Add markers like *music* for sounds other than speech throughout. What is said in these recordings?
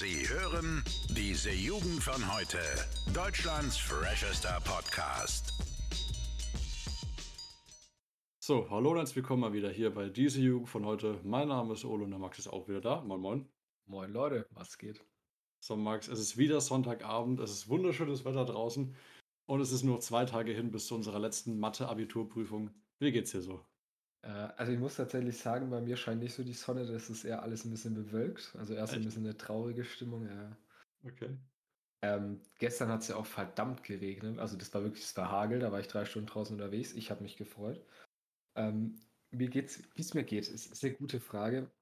Sie hören diese Jugend von heute. Deutschlands freshester Podcast. So, hallo und herzlich willkommen mal wieder hier bei diese Jugend von heute. Mein Name ist Olo und der Max ist auch wieder da. Moin, moin. Moin Leute, was geht? So, Max, es ist wieder Sonntagabend, es ist wunderschönes Wetter draußen und es ist nur zwei Tage hin bis zu unserer letzten Mathe-Abiturprüfung. Wie geht's dir so? Äh, also ich muss tatsächlich sagen, bei mir scheint nicht so die Sonne, das ist eher alles ein bisschen bewölkt. Also erst ein Echt? bisschen eine traurige Stimmung, ja. Okay. Ähm, gestern hat es ja auch verdammt geregnet. Also das war wirklich, es war Hagel, da war ich drei Stunden draußen unterwegs. Ich habe mich gefreut. Ähm, mir geht's, wie es mir geht, ist, ist eine gute Frage.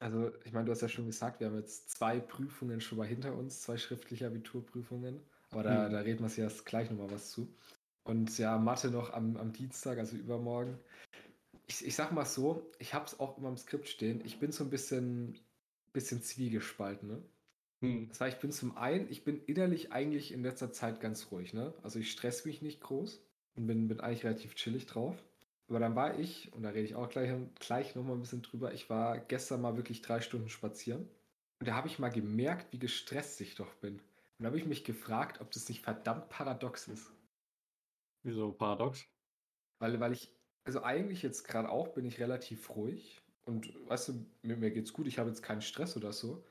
Also, ich meine, du hast ja schon gesagt, wir haben jetzt zwei Prüfungen schon mal hinter uns, zwei schriftliche Abiturprüfungen. Aber da, Hm. da reden wir jetzt gleich nochmal was zu. Und ja, Mathe noch am, am Dienstag, also übermorgen. Ich, ich sag mal so, ich habe es auch immer im Skript stehen. Ich bin so ein bisschen, bisschen zwiegespalten. Ne? Hm. Das heißt, ich bin zum einen, ich bin innerlich eigentlich in letzter Zeit ganz ruhig. Ne? Also ich stress mich nicht groß und bin, bin eigentlich relativ chillig drauf. Aber dann war ich, und da rede ich auch gleich, gleich nochmal ein bisschen drüber, ich war gestern mal wirklich drei Stunden spazieren. Und da habe ich mal gemerkt, wie gestresst ich doch bin. Und da habe ich mich gefragt, ob das nicht verdammt paradox ist. Wieso paradox? Weil, weil ich, also eigentlich jetzt gerade auch bin ich relativ ruhig. Und weißt du, mir, mir geht's gut, ich habe jetzt keinen Stress oder so.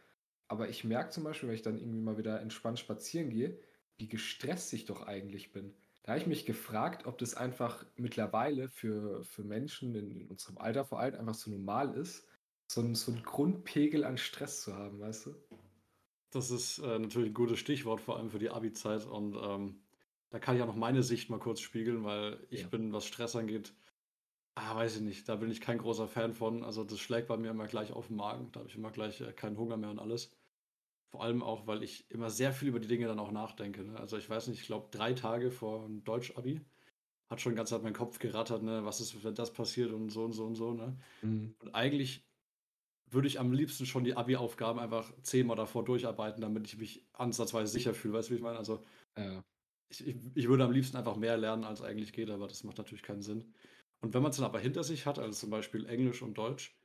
Aber ich merke zum Beispiel, wenn ich dann irgendwie mal wieder entspannt spazieren gehe, wie gestresst ich doch eigentlich bin. Da habe ich mich gefragt, ob das einfach mittlerweile für, für Menschen in, in unserem Alter vor allem einfach so normal ist, so ein, so ein Grundpegel an Stress zu haben, weißt du? Das ist äh, natürlich ein gutes Stichwort, vor allem für die Abi-Zeit. Und ähm, da kann ich auch noch meine Sicht mal kurz spiegeln, weil ich Ja. bin, was Stress angeht, ah, weiß ich nicht, da bin ich kein großer Fan von. Also das schlägt bei mir immer gleich auf den Magen. Da habe ich immer gleich äh, keinen Hunger mehr und alles. Vor allem auch, weil ich immer sehr viel über die Dinge dann auch nachdenke. Ne? Also ich weiß nicht, ich glaube drei Tage vor dem Deutsch-Abi hat schon ganz Zeit mein Kopf gerattert, ne? Was ist, wenn das passiert und so und so und so, ne? Und eigentlich würde ich am liebsten schon die Abi-Aufgaben einfach zehnmal davor durcharbeiten, damit ich mich ansatzweise sicher fühle. Weißt du, wie ich meine? Also Ja. ich, ich, ich würde am liebsten einfach mehr lernen, als eigentlich geht, aber das macht natürlich keinen Sinn. Und wenn man es dann aber hinter sich hat, also zum Beispiel Englisch und Deutsch,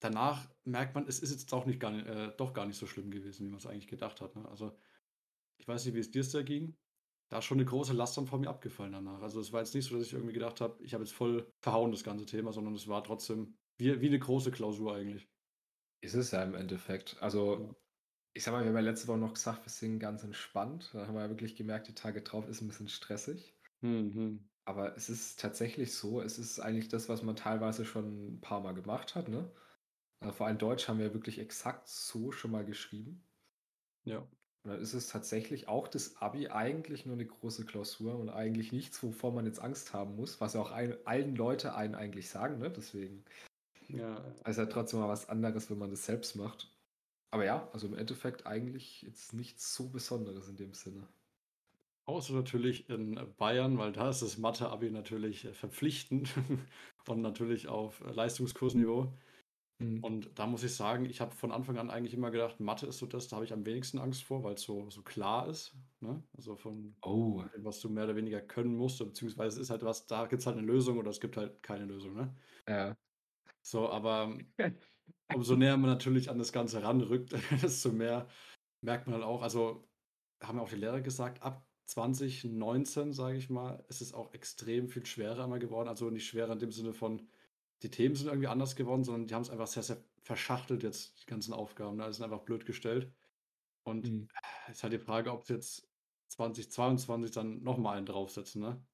danach merkt man, es ist jetzt auch nicht gar nicht, äh, doch gar nicht so schlimm gewesen, wie man es eigentlich gedacht hat. Ne? Also ich weiß nicht, wie es dir da ging. Da ist schon eine große Last dann von mir abgefallen danach. Also es war jetzt nicht so, dass ich irgendwie gedacht habe, ich habe jetzt voll verhauen das ganze Thema, sondern es war trotzdem wie, wie eine große Klausur eigentlich. Ist es ja im Endeffekt. Also, ich sag mal, wir haben ja letzte Woche noch gesagt, wir sind ganz entspannt. Da haben wir ja wirklich gemerkt, die Tage drauf ist ein bisschen stressig. Mhm. Aber es ist tatsächlich so, es ist eigentlich das, was man teilweise schon ein paar Mal gemacht hat, ne? Äh, Vor allem Deutsch haben wir wirklich exakt so schon mal geschrieben. Ja. Und dann ist es tatsächlich auch das Abi eigentlich nur eine große Klausur und eigentlich nichts, wovor man jetzt Angst haben muss, was ja auch ein, allen Leute einen eigentlich sagen, ne? Deswegen Ja, ist ja trotzdem mal was anderes, wenn man das selbst macht. Aber ja, also im Endeffekt eigentlich jetzt nichts so Besonderes in dem Sinne. Außer natürlich in Bayern, weil da ist das Mathe-Abi natürlich äh, verpflichtend *laughs* und natürlich auf äh, Leistungskursniveau. Mhm. Und da muss ich sagen, ich habe von Anfang an eigentlich immer gedacht, Mathe ist so das, da habe ich am wenigsten Angst vor, weil es so, so klar ist. Ne? Also von Oh, dem, was du mehr oder weniger können musst, beziehungsweise es ist halt was, da gibt es halt eine Lösung oder es gibt halt keine Lösung. Ne? ja. So, aber *laughs* umso näher man natürlich an das Ganze ranrückt, *laughs* desto mehr merkt man halt auch, also haben ja auch die Lehrer gesagt, ab 2019, sage ich mal, ist es auch extrem viel schwerer immer geworden. Also nicht schwerer in dem Sinne von, die Themen sind irgendwie anders geworden, sondern die haben es einfach sehr, sehr verschachtelt jetzt, die ganzen Aufgaben. Ne? Das sind einfach blöd gestellt. Und Mhm. es ist halt die Frage, ob sie jetzt 2022 dann nochmal einen draufsetzen, ne?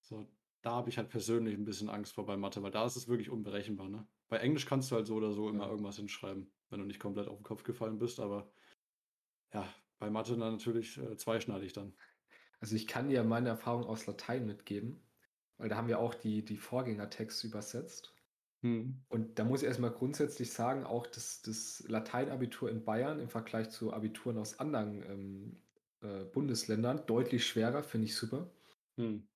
So, da habe ich halt persönlich ein bisschen Angst vor bei Mathe, weil da ist es wirklich unberechenbar, ne? Bei Englisch kannst du halt so oder so immer Ja. irgendwas hinschreiben, wenn du nicht komplett auf den Kopf gefallen bist, aber ja, bei Mathe dann natürlich äh, zweischneidig dann. Also ich kann dir meine Erfahrung aus Latein mitgeben, weil da haben wir auch die, die Vorgängertexte übersetzt. Hm. Und da muss ich erstmal grundsätzlich sagen, auch das, das Lateinabitur in Bayern im Vergleich zu Abituren aus anderen ähm, äh, Bundesländern deutlich schwerer, finde ich super. Hm.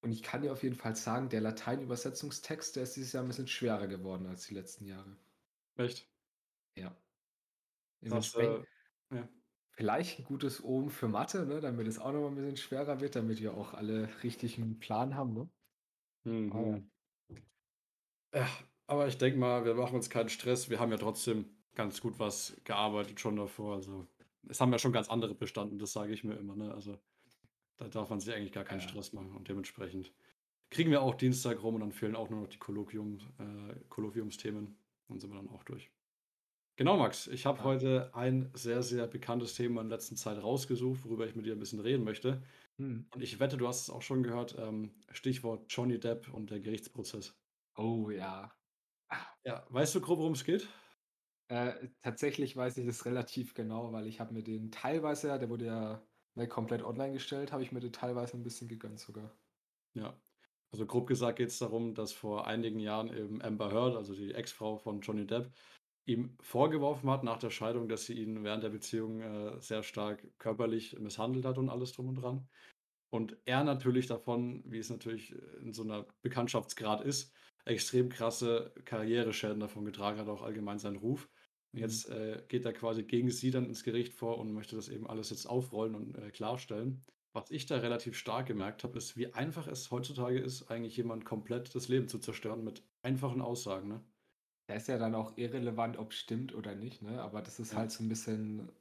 Und ich kann dir auf jeden Fall sagen, der Latein-Übersetzungstext, der ist dieses Jahr ein bisschen schwerer geworden als die letzten Jahre. Echt? Ja. Das, äh, ja. Vielleicht ein gutes Omen für Mathe, ne, damit es auch noch mal ein bisschen schwerer wird, damit wir auch alle richtig einen Plan haben. Ne? Mhm. Ah, ja. Ja, aber ich denke mal, wir machen uns keinen Stress. Wir haben ja trotzdem ganz gut was gearbeitet schon davor. Also, es haben ja schon ganz andere bestanden, das sage ich mir immer, ne? Also, da darf man sich eigentlich gar keinen Ja. Stress machen und dementsprechend kriegen wir auch Dienstag rum und dann fehlen auch nur noch die Kolloquium, äh, Kolloquiumsthemen. Dann sind wir dann auch durch. Genau, Max. Ich habe heute ein sehr, sehr bekanntes Thema in letzter Zeit rausgesucht, worüber ich mit dir ein bisschen reden möchte. Hm. Und ich wette, du hast es auch schon gehört. Ähm, Stichwort Johnny Depp und der Gerichtsprozess. Oh ja. Ja, weißt du grob, worum es geht? Äh, tatsächlich weiß ich das relativ genau, weil ich habe mir den teilweise, der wurde ja ne, komplett online gestellt, habe ich mir den teilweise ein bisschen gegönnt sogar. Ja. Also grob gesagt geht es darum, dass vor einigen Jahren eben Amber Heard, also die Ex-Frau von Johnny Depp, ihm vorgeworfen hat nach der Scheidung, dass sie ihn während der Beziehung äh, sehr stark körperlich misshandelt hat und alles drum und dran. Und er natürlich davon, wie es natürlich in so einer Bekanntschaftsgrad ist, extrem krasse Karriereschäden davon getragen hat, auch allgemein seinen Ruf. Und Mhm. jetzt äh, geht er quasi gegen sie dann ins Gericht vor und möchte das eben alles jetzt aufrollen und äh, klarstellen. Was ich da relativ stark gemerkt habe, ist, wie einfach es heutzutage ist, eigentlich jemand komplett das Leben zu zerstören mit einfachen Aussagen. Ne? Da ist ja dann auch irrelevant, ob es stimmt oder nicht, ne? Aber das ist Ja. halt so ein bisschen,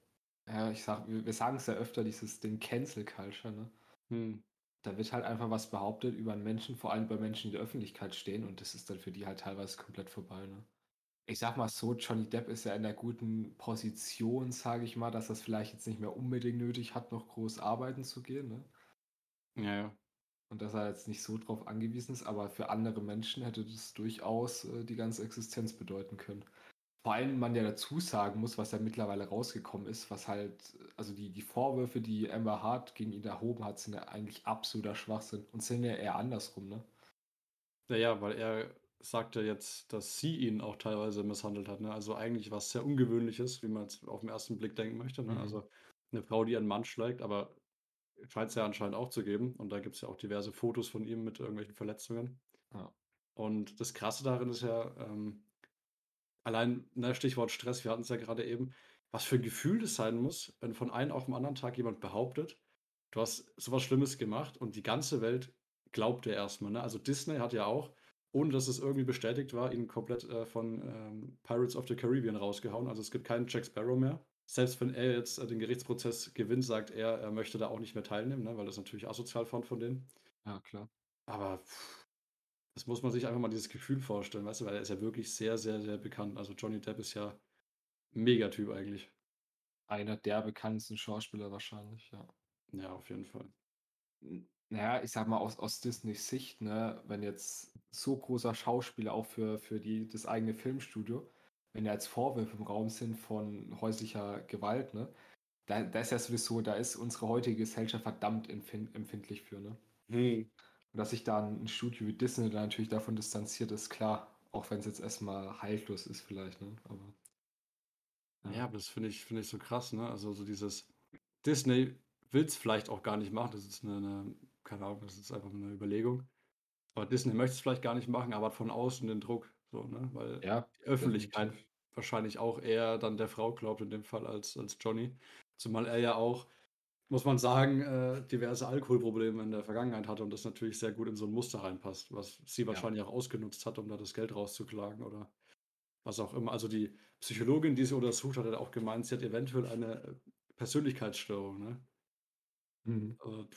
ja, ich sag, wir, wir sagen es ja öfter, dieses Ding Cancel Culture, ne? Hm. Da wird halt einfach was behauptet über einen Menschen, vor allem über Menschen, die in der Öffentlichkeit stehen, und das ist dann für die halt teilweise komplett vorbei, ne? Ich sag mal so, Johnny Depp ist ja in der guten Position, sage ich mal, dass er es vielleicht jetzt nicht mehr unbedingt nötig hat, noch groß arbeiten zu gehen, ne? Ja, ja. Und dass er jetzt nicht so drauf angewiesen ist, aber für andere Menschen hätte das durchaus äh, die ganze Existenz bedeuten können. Vor allem man ja dazu sagen muss, was ja mittlerweile rausgekommen ist, was halt, also die, die Vorwürfe, die Amber Hart gegen ihn erhoben hat, sind ja eigentlich absoluter Schwachsinn und sind ja eher andersrum, ne? Naja, weil er sagte jetzt, dass sie ihn auch teilweise misshandelt hat. Ne? Also eigentlich was sehr Ungewöhnliches, wie man jetzt auf den ersten Blick denken möchte. Ne? Mhm. Also eine Frau, die einen Mann schlägt, aber scheint es ja anscheinend auch zu geben. Und da gibt es ja auch diverse Fotos von ihm mit irgendwelchen Verletzungen. Ja. Und das Krasse darin ist ja, ähm, allein, ne, Stichwort Stress, wir hatten es ja gerade eben, was für ein Gefühl das sein muss, wenn von einem auf den anderen Tag jemand behauptet, du hast sowas Schlimmes gemacht und die ganze Welt glaubt dir erstmal. Ne? Also Disney hat ja auch, ohne dass es irgendwie bestätigt war, ihn komplett äh, von ähm, Pirates of the Caribbean rausgehauen. Also es gibt keinen Jack Sparrow mehr. Selbst wenn er jetzt äh, den Gerichtsprozess gewinnt, sagt er, er möchte da auch nicht mehr teilnehmen, ne? weil das natürlich asozial fand von denen. Ja, klar. Aber pff, das muss man sich einfach mal dieses Gefühl vorstellen, weißt du, weil er ist ja wirklich sehr, sehr, sehr bekannt. Also Johnny Depp ist ja ein Megatyp eigentlich. Einer der bekanntesten Schauspieler wahrscheinlich, ja. Ja, auf jeden Fall. Naja, ich sag mal aus, aus Disneys Sicht, ne, wenn jetzt so großer Schauspieler auch für, für die, das eigene Filmstudio, wenn da jetzt Vorwürfe im Raum sind von häuslicher Gewalt, ne, da, da ist ja sowieso, da ist unsere heutige Gesellschaft verdammt empfind, empfindlich für, ne? Hm. Und dass sich dann ein Studio wie Disney da natürlich davon distanziert, ist klar. Auch wenn es jetzt erstmal haltlos ist, vielleicht, ne? Aber. Ja, aber das finde ich, finde ich so krass, ne? Also so dieses Disney will es vielleicht auch gar nicht machen. Das ist eine, eine, keine Ahnung, das ist einfach eine Überlegung. Aber Disney möchte es vielleicht gar nicht machen, aber hat von außen den Druck, so, ne? Weil Ja, die Öffentlichkeit definitiv. wahrscheinlich auch eher dann der Frau glaubt in dem Fall als, als Johnny. Zumal er ja auch, muss man sagen, äh, diverse Alkoholprobleme in der Vergangenheit hatte und das natürlich sehr gut in so ein Muster reinpasst, was sie Ja. wahrscheinlich auch ausgenutzt hat, um da das Geld rauszuklagen oder was auch immer. Also die Psychologin, die sie untersucht hat, hat auch gemeint, sie hat eventuell eine äh, Persönlichkeitsstörung. Ne? Mhm. Also,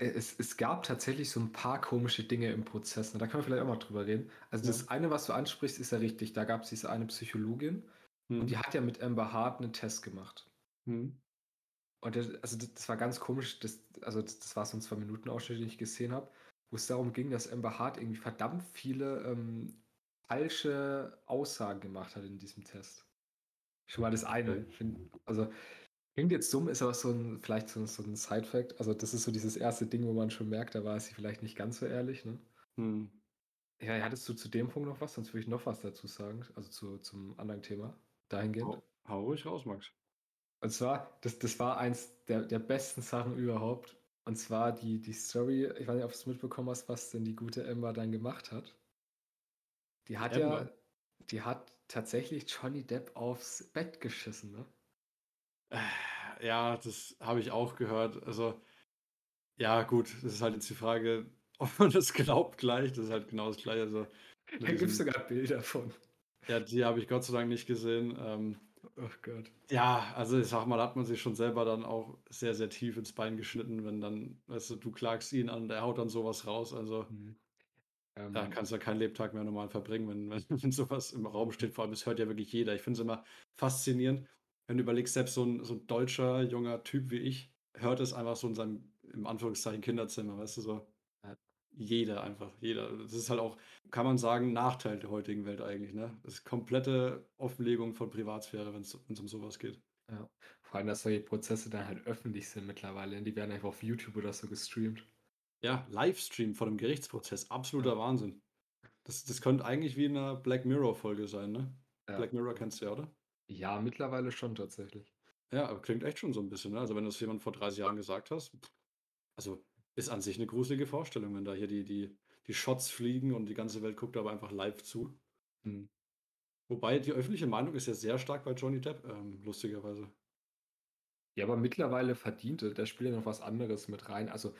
Es, es gab tatsächlich so ein paar komische Dinge im Prozess. Ne? Da können wir vielleicht auch mal drüber reden. Also Ja. das eine, was du ansprichst, ist ja richtig. Da gab es diese eine Psychologin hm, und die hat ja mit Amber Hart einen Test gemacht. hm, Und das, also das, war ganz komisch. Das, also das, das war so ein zwei Minuten Ausschnitt, den ich gesehen habe, wo es darum ging, dass Amber Hart irgendwie verdammt viele ähm, falsche Aussagen gemacht hat in diesem Test. Schon mal das eine. Also klingt jetzt dumm, ist aber so ein, vielleicht so, so ein Side-Fact. Also das ist so dieses erste Ding, wo man schon merkt, da war sie vielleicht nicht ganz so ehrlich. Ne? hm. Ja, hattest du zu dem Punkt noch was? Sonst würde ich noch was dazu sagen. Also zu, zum anderen Thema. Dahingehend. Hau, hau ruhig raus, Max. Und zwar, das, das war eins der, der besten Sachen überhaupt. Und zwar die, die Story, ich weiß nicht, ob du es mitbekommen hast, was denn die gute Amber dann gemacht hat. Die hat ja, Amber? die hat tatsächlich Johnny Depp aufs Bett geschissen, ne? Ja, das habe ich auch gehört. Also, ja, gut, das ist halt jetzt die Frage, *laughs* ob man das glaubt gleich. Das ist halt genau das Gleiche. Also, Da gibt es sogar Bilder von. Ja, die habe ich Gott sei Dank nicht gesehen. Ähm, oh Gott. Ja, also ich sag mal, hat man sich schon selber dann auch sehr, sehr tief ins Bein geschnitten, wenn dann, weißt du, du klagst ihn an, der haut dann sowas raus. Also Mhm. da Ähm, kannst du ja keinen Lebtag mehr normal verbringen, wenn, wenn, *laughs* wenn sowas im Raum steht. Vor allem, das hört ja wirklich jeder. Ich finde es immer faszinierend, wenn du überlegst, selbst so ein, so ein deutscher, junger Typ wie ich, hört es einfach so in seinem, im Anführungszeichen, Kinderzimmer, weißt du, so. Jeder einfach, jeder. Das ist halt auch, kann man sagen, Nachteil der heutigen Welt eigentlich, ne? Das ist komplette Offenlegung von Privatsphäre, wenn es um sowas geht. ja. Vor allem, dass solche Prozesse dann halt öffentlich sind mittlerweile. Die werden einfach auf YouTube oder so gestreamt. Ja, Livestream von einem Gerichtsprozess, absoluter Ja. Wahnsinn. Das, das könnte eigentlich wie in einer Black Mirror-Folge sein, ne? Ja. Black Mirror kennst du ja, oder? Ja, mittlerweile schon tatsächlich. Ja, aber klingt echt schon so ein bisschen, ne? Also wenn du das jemand vor 30 Jahren gesagt hast, also ist an sich eine gruselige Vorstellung, wenn da hier die, die, die Shots fliegen und die ganze Welt guckt aber einfach live zu. Mhm. Wobei die öffentliche Meinung ist ja sehr stark bei Johnny Depp, ähm, lustigerweise. Ja, aber mittlerweile verdient er, da spielt ja noch was anderes mit rein. Also,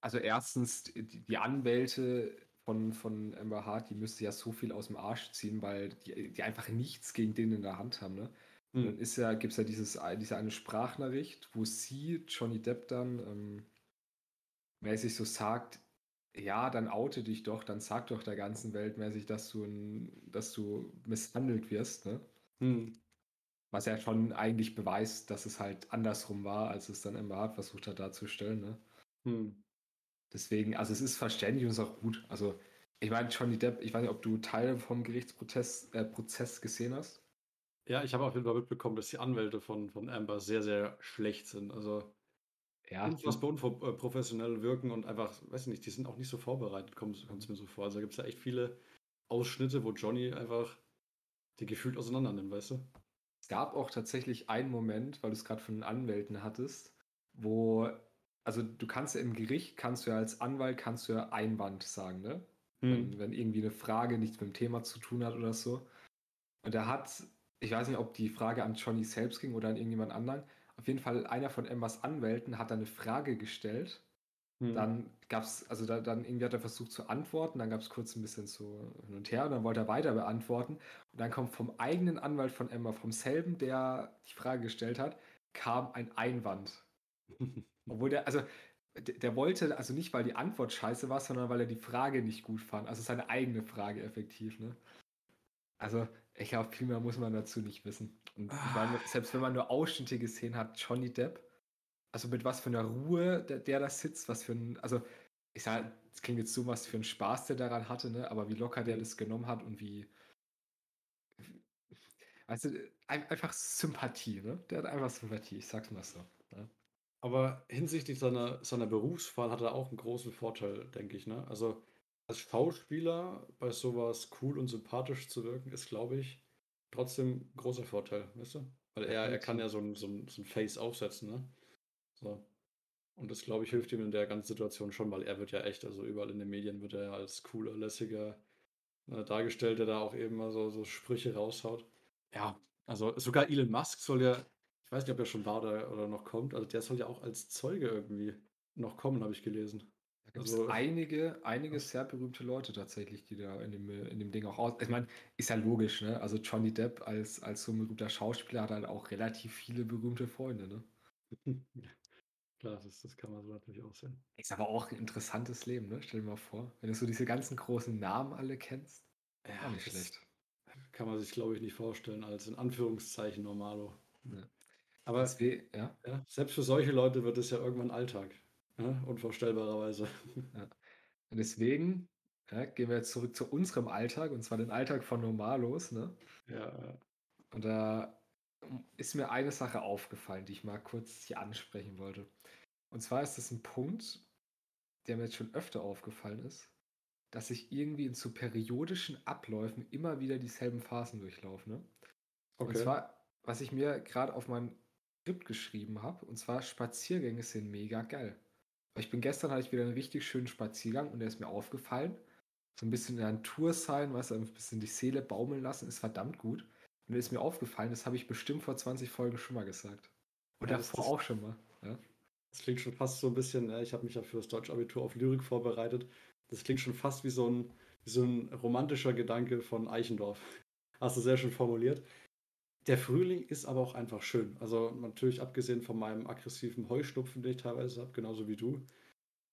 also erstens, die Anwälte von, von Amber Hart, die müsste ja so viel aus dem Arsch ziehen, weil die, die einfach nichts gegen den in der Hand haben, ne? Und dann ist ja, gibt es ja dieses, diese eine Sprachnachricht, wo sie, Johnny Depp dann, ähm, mäßig so sagt, ja, dann oute dich doch, dann sag doch der ganzen Welt mäßig, dass du, ein, dass du misshandelt wirst, ne? Hm. Was ja schon eigentlich beweist, dass es halt andersrum war, als es dann Amber Hart versucht hat darzustellen, ne? Hm. Deswegen, also es ist verständlich und ist auch gut. Also, ich meine, Johnny Depp, ich weiß nicht, ob du Teile vom Gerichtsprozess äh, Prozess gesehen hast. Ja, ich habe auf jeden Fall mitbekommen, dass die Anwälte von, von Amber sehr, sehr schlecht sind. Also Ja, unfassbar unprofessionell wirken und einfach, weiß ich nicht, die sind auch nicht so vorbereitet, kommt es mir so vor. Also da gibt es ja echt viele Ausschnitte, wo Johnny einfach die gefühlt auseinander nimmt, weißt du? Es gab auch tatsächlich einen Moment, weil du es gerade von den Anwälten hattest, wo, also du kannst ja im Gericht, kannst du ja als Anwalt, kannst du ja Einwand sagen, ne? Hm. Wenn, wenn irgendwie eine Frage nichts mit dem Thema zu tun hat oder so. Und er hat, ich weiß nicht, ob die Frage an Johnny selbst ging oder an irgendjemand anderen. Auf jeden Fall, einer von Embers Anwälten hat da eine Frage gestellt. Hm. Dann gab es, also da, dann irgendwie hat er versucht zu antworten, dann gab es kurz ein bisschen so hin und her und dann wollte er weiter beantworten. Und dann kommt vom eigenen Anwalt von Emma, vom selben, der die Frage gestellt hat, kam ein Einwand. *laughs* Obwohl der, also der, wollte, also nicht, weil die Antwort scheiße war, sondern weil er die Frage nicht gut fand. Also seine eigene Frage effektiv, ne? Also, ich glaube, viel mehr muss man dazu nicht wissen. Und meine, selbst wenn man nur Ausschnitte gesehen hat, Johnny Depp, also mit was für einer Ruhe der, der da sitzt, was für ein, also ich sage, es klingt jetzt so, was für ein Spaß der daran hatte, ne? Aber wie locker der das genommen hat und wie, du, ein- einfach Sympathie, ne? Der hat einfach Sympathie, ich sag's mal so. Ne? Aber hinsichtlich seiner, seiner Berufswahl hat er auch einen großen Vorteil, denke ich. Ne? Also als Schauspieler bei sowas cool und sympathisch zu wirken, ist, glaube ich, trotzdem ein großer Vorteil, weißt du? Weil er, er kann ja so ein, so ein, so ein Face aufsetzen, ne? So. Und das, glaube ich, hilft ihm in der ganzen Situation schon, weil er wird ja echt, also überall in den Medien wird er ja als cooler, lässiger äh, dargestellt, der da auch eben mal so, so Sprüche raushaut. Ja, also sogar Elon Musk soll ja, ich weiß nicht, ob er schon war oder, oder noch kommt, also der soll ja auch als Zeuge irgendwie noch kommen, habe ich gelesen. Da gibt es Also- einige, einige sehr berühmte Leute tatsächlich, die da in dem, in dem Ding auch aus. Ich meine, ist ja logisch, ne? Also Johnny Depp als, als so ein berühmter Schauspieler hat halt auch relativ viele berühmte Freunde, ne? *laughs* Klar, das, das kann man so natürlich auch sehen. Ist aber auch ein interessantes Leben, ne? Stell dir mal vor, wenn du so diese ganzen großen Namen alle kennst. Ja, nicht schlecht. Kann man sich, glaube ich, nicht vorstellen als in Anführungszeichen Normalo. Ja. Aber Deswegen, ja. ja, selbst für solche Leute wird es ja irgendwann Alltag. Ja? Unvorstellbarerweise. Und deswegen ja, gehen wir jetzt zurück zu unserem Alltag, und zwar den Alltag von Normalos, ne? Ja, ja. Und da ist mir eine Sache aufgefallen, die ich mal kurz hier ansprechen wollte. Und zwar ist das ein Punkt, der mir jetzt schon öfter aufgefallen ist, dass ich irgendwie in so periodischen Abläufen immer wieder dieselben Phasen durchlaufe. Ne? Und Okay. zwar, was ich mir gerade auf mein Skript geschrieben habe, und zwar Spaziergänge sind mega geil. Ich bin gestern hatte ich wieder einen richtig schönen Spaziergang und der ist mir aufgefallen. So ein bisschen in der Natur sein, weißt du, ein bisschen die Seele baumeln lassen, ist verdammt gut. Und der ist mir aufgefallen, das habe ich bestimmt vor 20 Folgen schon mal gesagt. Und Ja, das davor auch schon mal. Ja? Das klingt schon fast so ein bisschen, ja, ich habe mich ja für das Deutsche-Abitur auf Lyrik vorbereitet. Das klingt schon fast wie so ein, wie so ein romantischer Gedanke von Eichendorff. Hast du sehr schön formuliert. Der Frühling ist aber auch einfach schön. Also natürlich abgesehen von meinem aggressiven Heuschnupfen, den ich teilweise habe, genauso wie du,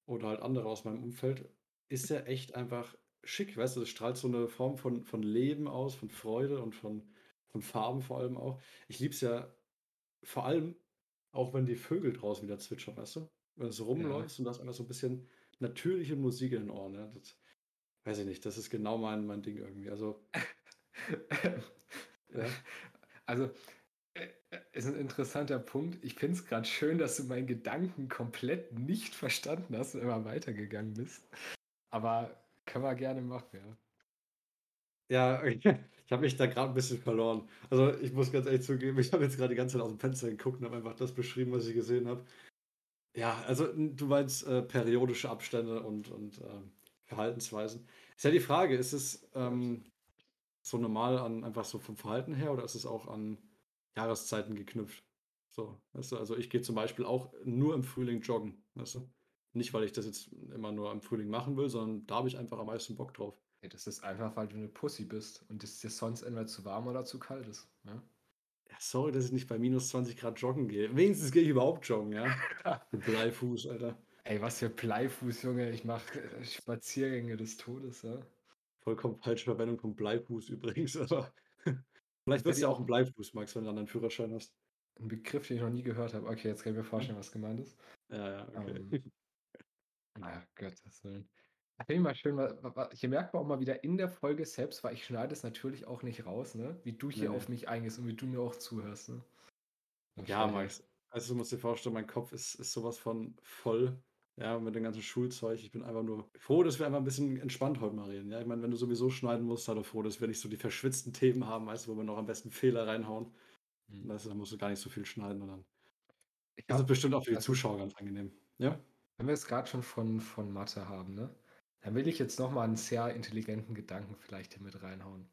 oder halt andere aus meinem Umfeld, ist er echt einfach schick. Weißt du, das strahlt so eine Form von, von Leben aus, von Freude und von, von Farben vor allem auch. Ich liebe es ja vor allem, auch wenn die Vögel draußen wieder zwitschern, weißt du? Wenn du so rumläufst und das einfach so ein bisschen natürliche Musik in den Ohren. Ja? Das, weiß ich nicht, das ist genau mein, mein Ding irgendwie. Also, *laughs* ja. Also, äh, äh, ist ein interessanter Punkt. Ich finde es gerade schön, dass du meinen Gedanken komplett nicht verstanden hast und immer weitergegangen bist. Aber können wir gerne machen, ja. Ja, *laughs* ich habe mich da gerade ein bisschen verloren. Also ich muss ganz ehrlich zugeben, ich habe jetzt gerade die ganze Zeit aus dem Fenster geguckt und habe einfach das beschrieben, was ich gesehen habe. Ja, also du meinst äh, periodische Abstände und, und äh, Verhaltensweisen. Ist ja die Frage, ist es ähm, so normal an einfach so vom Verhalten her oder ist es auch an Jahreszeiten geknüpft? So, weißt du, also ich gehe zum Beispiel auch nur im Frühling joggen, weißt du? Nicht, weil ich das jetzt immer nur im Frühling machen will, sondern da habe ich einfach am meisten Bock drauf. Ja, das ist einfach, weil du eine Pussy bist und es dir sonst entweder zu warm oder zu kalt ist. Ja? Ja, sorry, dass ich nicht bei minus 20 Grad joggen gehe. Wenigstens gehe ich überhaupt joggen, ja. *laughs* Bleifuß, Alter. Ey, was für Bleifuß, Junge. Ich mache äh, Spaziergänge des Todes, ja. Vollkommen falsche Verwendung von Bleifuß übrigens, aber *laughs* vielleicht wird es ja auch ein Bleifuß, Max, wenn du dann einen Führerschein hast. Ein Begriff, den ich noch nie gehört habe. Okay, jetzt kann ich mir vorstellen, was gemeint ist. Ja, ja, okay. Um, ähm, naja, Gottes Willen. Finde ich mal schön, hier merkt man auch mal wieder in der Folge selbst, weil ich schneide es natürlich auch nicht raus, ne? Wie du hier nee. auf mich eingehst und wie du mir auch zuhörst, ne? Ja, Max. Also du musst dir vorstellen, mein Kopf ist, ist sowas von voll. Ja, mit dem ganzen Schulzeug. Ich bin einfach nur froh, dass wir einfach ein bisschen entspannt heute mal reden. Ja, ich meine, wenn du sowieso schneiden musst, sei doch froh, dass wir nicht so die verschwitzten Themen haben, weißt du, wo wir noch am besten Fehler reinhauen. Mhm. Weißt du, dann musst du gar nicht so viel schneiden und dann. Ich das ist bestimmt auch für die also, Zuschauer ganz angenehm. Ja? Wenn wir es gerade schon von, von Mathe haben, ne? Dann will ich jetzt nochmal einen sehr intelligenten Gedanken vielleicht hier mit reinhauen.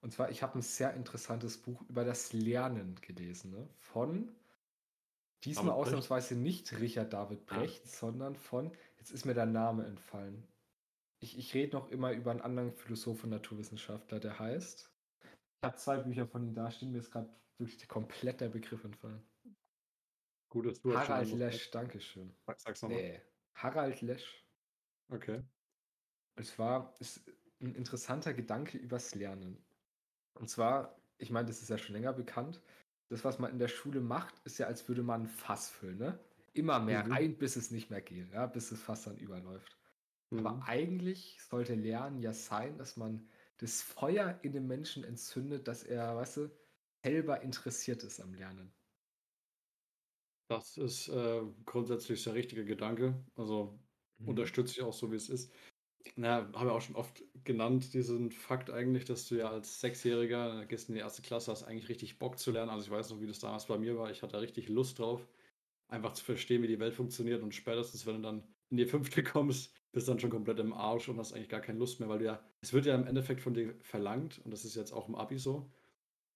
Und zwar, ich habe ein sehr interessantes Buch über das Lernen gelesen, ne? Von diesmal ausnahmsweise nicht Richard David. Brecht, ja. sondern von, jetzt ist mir der Name entfallen. Ich, ich rede noch immer über einen anderen Philosoph und Naturwissenschaftler, der heißt. Ich habe zwei Bücher von ihm da stehen, mir ist gerade wirklich komplett der Begriff entfallen. Gut, dass du Harald Lesch, Dankeschön. Sag's nochmal. Nee, Harald Lesch. Okay. Es war ist ein interessanter Gedanke übers Lernen. Und zwar, ich meine, das ist ja schon länger bekannt. Das, was man in der Schule macht, ist ja, als würde man ein Fass füllen. Ne? Immer mehr mhm. rein, bis es nicht mehr geht, ja? bis das Fass dann überläuft. Mhm. Aber eigentlich sollte Lernen ja sein, dass man das Feuer in dem Menschen entzündet, dass er, weißt du, selber interessiert ist am Lernen. Das ist äh, grundsätzlich der richtige Gedanke. Also mhm. unterstütze ich auch so, wie es ist. Na, habe ich auch schon oft genannt, diesen Fakt eigentlich, dass du ja als Sechsjähriger, gehst in die erste Klasse, hast eigentlich richtig Bock zu lernen. Also ich weiß noch, wie das damals bei mir war. Ich hatte richtig Lust drauf, einfach zu verstehen, wie die Welt funktioniert. Und spätestens, wenn du dann in die fünfte *laughs* kommst, bist du dann schon komplett im Arsch und hast eigentlich gar keine Lust mehr, weil du ja, es wird ja im Endeffekt von dir verlangt, und das ist jetzt auch im Abi so,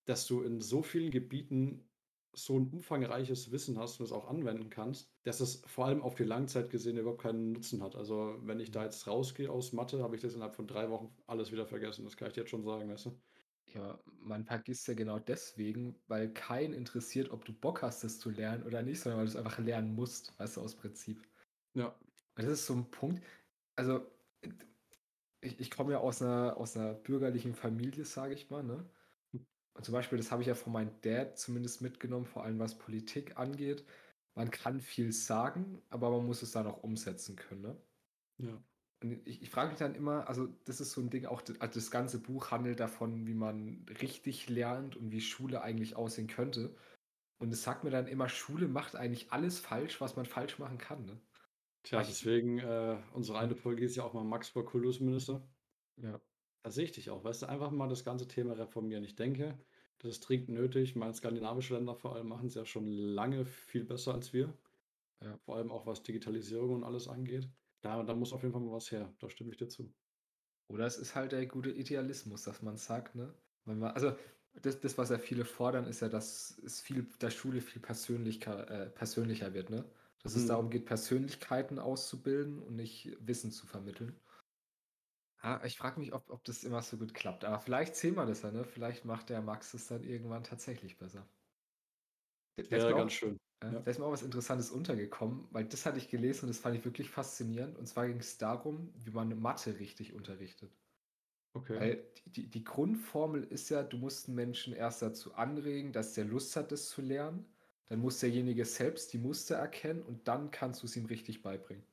dass du in so vielen Gebieten so ein umfangreiches Wissen hast und es auch anwenden kannst, dass es vor allem auf die Langzeit gesehen überhaupt keinen Nutzen hat. Also wenn ich da jetzt rausgehe aus Mathe, habe ich das innerhalb von drei Wochen alles wieder vergessen. Das kann ich dir jetzt schon sagen, weißt du? Ja, man vergisst ja genau deswegen, weil keinen interessiert, ob du Bock hast, das zu lernen oder nicht, sondern weil du es einfach lernen musst, weißt du, aus Prinzip. Ja. Und das ist so ein Punkt. Also, ich, ich komme ja aus einer, aus einer bürgerlichen Familie, sage ich mal, ne? Und zum Beispiel, das habe ich ja von meinem Dad zumindest mitgenommen, vor allem was Politik angeht. Man kann viel sagen, aber man muss es dann auch umsetzen können. Ne? Ja. Und ich, ich frage mich dann immer, also das ist so ein Ding, auch das, also das ganze Buch handelt davon, wie man richtig lernt und wie Schule eigentlich aussehen könnte. Und es sagt mir dann immer, Schule macht eigentlich alles falsch, was man falsch machen kann. Ne? Tja, deswegen, äh, unsere eine Folge ist ja auch mal Max vor Kultusminister. Ja. Da sehe ich dich auch. Weißt du, einfach mal das ganze Thema reformieren. Ich denke, das ist dringend nötig. Meine skandinavische Länder vor allem machen es ja schon lange viel besser als wir. Ja, vor allem auch was Digitalisierung und alles angeht. Da, da muss auf jeden Fall mal was her. Da stimme ich dir zu. Oder es ist halt der gute Idealismus, dass man sagt, ne? Wenn man, also das, das, was ja viele fordern, ist ja, dass es viel, dass Schule viel persönlicher, äh, persönlicher wird, ne? Dass mhm. es darum geht, Persönlichkeiten auszubilden und nicht Wissen zu vermitteln. Ah, ich frage mich, ob ob das immer so gut klappt. Aber vielleicht sehen wir das ja, ne? Vielleicht macht der Max es dann irgendwann tatsächlich besser. Da da ist Wäre mir ganz auch schön. äh, Ja. da ist mir auch was Interessantes untergekommen, weil das hatte ich gelesen und das fand ich wirklich faszinierend. Und zwar ging es darum, wie man Mathe richtig unterrichtet. Okay. Weil die die Grundformel ist ja, du musst 'n Menschen erst dazu anregen, dass der Lust hat, das zu lernen. Dann muss derjenige selbst die Muster erkennen und dann kannst du's ihm richtig beibringen.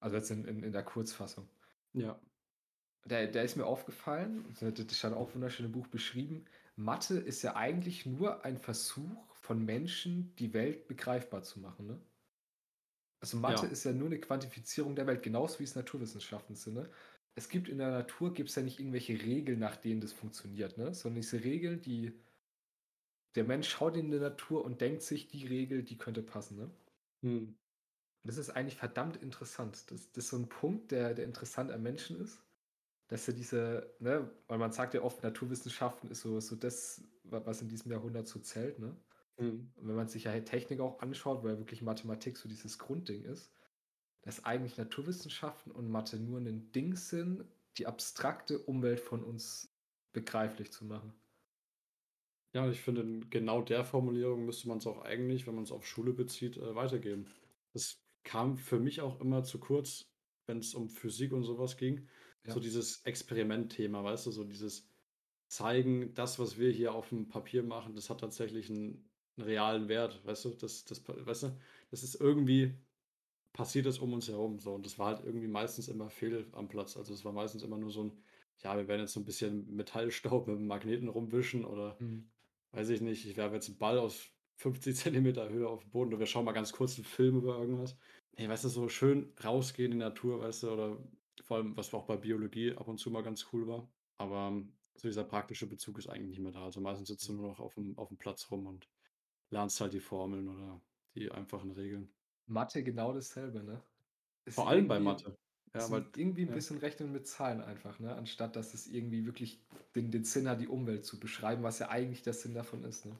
Also jetzt in in in der Kurzfassung. Ja. Da da ist mir aufgefallen, das stand auch wunderschön im Buch beschrieben, Mathe ist ja eigentlich nur ein Versuch von Menschen, die Welt begreifbar zu machen, ne? Also Mathe Ja. ist ja nur 'ne Quantifizierung der Welt, genauso wie es Naturwissenschaften sind, ne? Es gibt in der Natur gibt's ja nicht irgendwelche Regeln, nach denen das funktioniert, ne? Sondern diese Regeln, die der Mensch schaut in die Natur und denkt sich, die Regel, die könnte passen, ne? Mhm. Das ist eigentlich verdammt interessant. Das das ist so 'n Punkt, der der interessant am Menschen ist, dass er diese ne, weil man sagt ja oft, Naturwissenschaften ist so so das, wa was in diesem Jahrhundert so zählt, ne? Mhm. Und wenn man sich ja halt Technik auch anschaut, weil wirklich Mathematik so dieses Grundding ist, dass eigentlich Naturwissenschaften und Mathe nur 'nen Ding sind, die abstrakte Umwelt von uns begreiflich zu machen. Ja, ich finde, in genau der Formulierung müsste man's auch eigentlich, wenn man's auf Schule bezieht, äh, weitergeben. Das kam für mich auch immer zu kurz, wenn's um Physik und so was ging. So Ja. dieses Experimentthema, weißt du, so dieses Zeigen, das, was wir hier aufm Papier machen, das hat tatsächlich 'n 'n realen Wert, weißt du? Das das weißt du? Das ist irgendwie passiert das um uns herum so und das war halt irgendwie meistens immer fehl am Platz. Also, es war meistens immer nur so 'n: „Ja, wir werden jetzt so 'n bisschen Metallstaub mit'm Magneten rumwischen“ oder Mhm. weiß ich nicht, „ich werfe jetzt 'n Ball aus 50 Zentimeter Höhe auf 'n Boden oder wir schauen mal ganz kurz 'n Film über irgendwas.“ Ne, weißt du, so schön rausgehen in die Natur, weißt du, oder vor allem, was auch bei Biologie ab und zu mal ganz cool war. Aber so dieser praktische Bezug ist eigentlich nicht mehr da. Also, meistens sitzt du Mhm. nur noch aufm aufm Platz rum und lernst halt die Formeln oder die einfachen Regeln. Mathe genau dasselbe, ne? Ist Vor allem bei Mathe. Ja, weil 'n irgendwie 'n ja. bisschen Rechnen mit Zahlen einfach, ne? Anstatt dass es irgendwie wirklich den den Sinn hat, die Umwelt zu beschreiben, was ja eigentlich der Sinn davon ist, ne?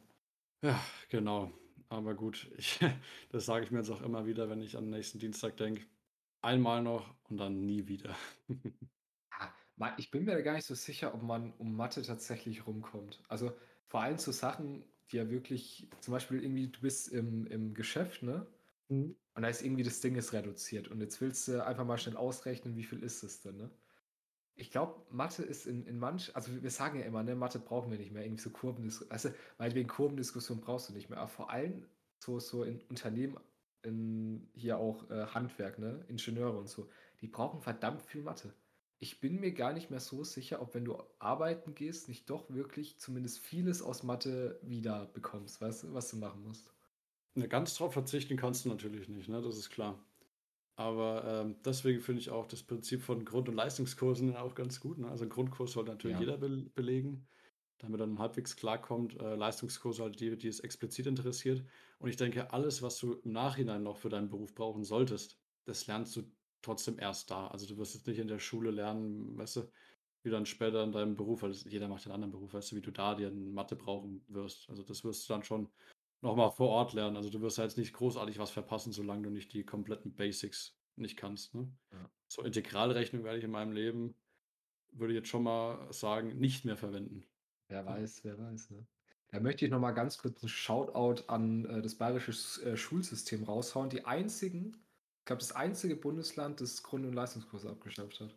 Ja, genau. Aber gut, ich *laughs* das sage ich mir jetzt auch immer wieder, wenn ich an nächsten Dienstag denke. Einmal noch und dann nie wieder. *laughs* Ah, ich bin mir da gar nicht so sicher, ob man um Mathe tatsächlich rumkommt. Also, vor allem so Sachen, die ja wirklich zum Beispiel irgendwie, du bist im im Geschäft, ne? Mhm. Und da ist irgendwie das Ding ist reduziert und jetzt willst du einfach mal schnell ausrechnen, wie viel ist es denn, ne? Ich glaube, Mathe ist in in manch also, wir sagen ja immer, ne, Mathe brauchen wir nicht mehr, irgendwie so Kurvendis weißt du, meinetwegen Kurvendiskussion brauchst du nicht mehr, aber vor allem so so in Unternehmen, in hier auch, äh, Handwerk, ne, Ingenieure und so, die brauchen verdammt viel Mathe. Ich bin mir gar nicht mehr so sicher, ob wenn du arbeiten gehst, nicht doch wirklich zumindest vieles aus Mathe wiederbekommst, weißt du, was du machen musst. Ne, ganz drauf verzichten kannst du natürlich nicht, ne? Das ist klar. Aber, ähm, deswegen finde ich auch das Prinzip von Grund und Leistungskursen auch ganz gut, ne? Also, 'n Grundkurs sollte natürlich Ja. jeder bel belegen, damit er dann halbwegs klarkommt. Äh, Leistungskurse halt die, die es explizit interessiert. Und ich denke, alles, was du im Nachhinein noch für deinen Beruf brauchen solltest, das lernst du trotzdem erst da. Also, du wirst jetzt nicht in der Schule lernen, weißt du, wie dann später in deinem Beruf weil das jeder macht ja 'n anderen Beruf, weißt du, wie du da dir Mathe brauchen wirst. Also, das wirst du dann schon noch mal vor Ort lernen. Also, du wirst jetzt nicht großartig was verpassen, solange du nicht die kompletten Basics nicht kannst, ne? Ja. So Integralrechnung werde ich in meinem Leben, würde ich jetzt schon mal sagen, nicht mehr verwenden. Wer weiß, wer weiß, ne? Da möchte ich noch mal ganz kurz 'n Shoutout an, äh, das bayerische äh, Schulsystem raushauen. Die einzigen ich glaube, das einzige Bundesland, das Grund und Leistungskurse abgeschafft hat.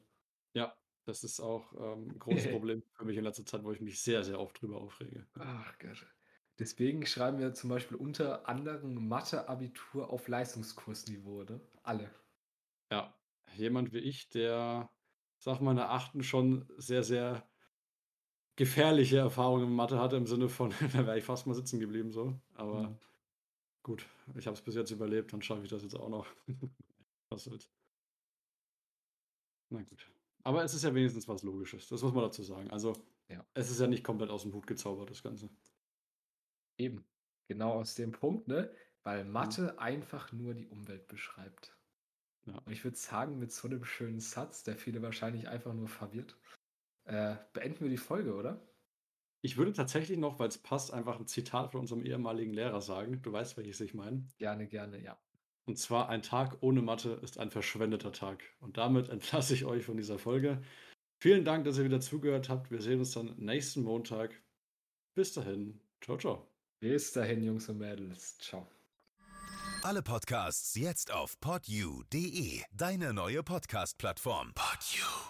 Ja, das ist auch, ähm, 'n großes *laughs* Problem für mich in letzter Zeit, wo ich mich sehr, sehr oft drüber aufrege. Ach Gott. Deswegen schreiben wir zum Beispiel unter anderem Mathe-Abitur auf Leistungskursniveau, ne? Alle. Ja, jemand wie ich, der, sage mal, in der 8. schon sehr, sehr gefährliche Erfahrungen in Mathe hatte im Sinne von, *laughs* da wäre ich fast mal sitzen geblieben so. Aber Mhm. gut, ich habe es bis jetzt überlebt, dann schaffe ich das jetzt auch noch. *laughs* Was soll's. Na gut. Aber es ist ja wenigstens was Logisches. Das muss man dazu sagen. Also, Ja. es ist ja nicht komplett aus'm Hut gezaubert, das Ganze. Eben. Genau aus dem Punkt, ne? Weil Mhm. Mathe einfach nur die Umwelt beschreibt. Ja. Und ich würde sagen, mit so 'nem schönen Satz, der viele wahrscheinlich einfach nur verwirrt, äh, beenden wir die Folge, oder? Ich würde tatsächlich noch, weil es passt, einfach ein Zitat von unserem ehemaligen Lehrer sagen. Du weißt, welches ich meine. Gerne, gerne, ja. Und zwar, ein Tag ohne Mathe ist ein verschwendeter Tag. Und damit entlasse ich euch von dieser Folge. Vielen Dank, dass ihr wieder zugehört habt. Wir sehen uns dann nächsten Montag. Bis dahin. Ciao, ciao. Bis dahin, Jungs und Mädels. Ciao. Alle Podcasts jetzt auf podyou.de, deine neue Podcast-Plattform. Podyou.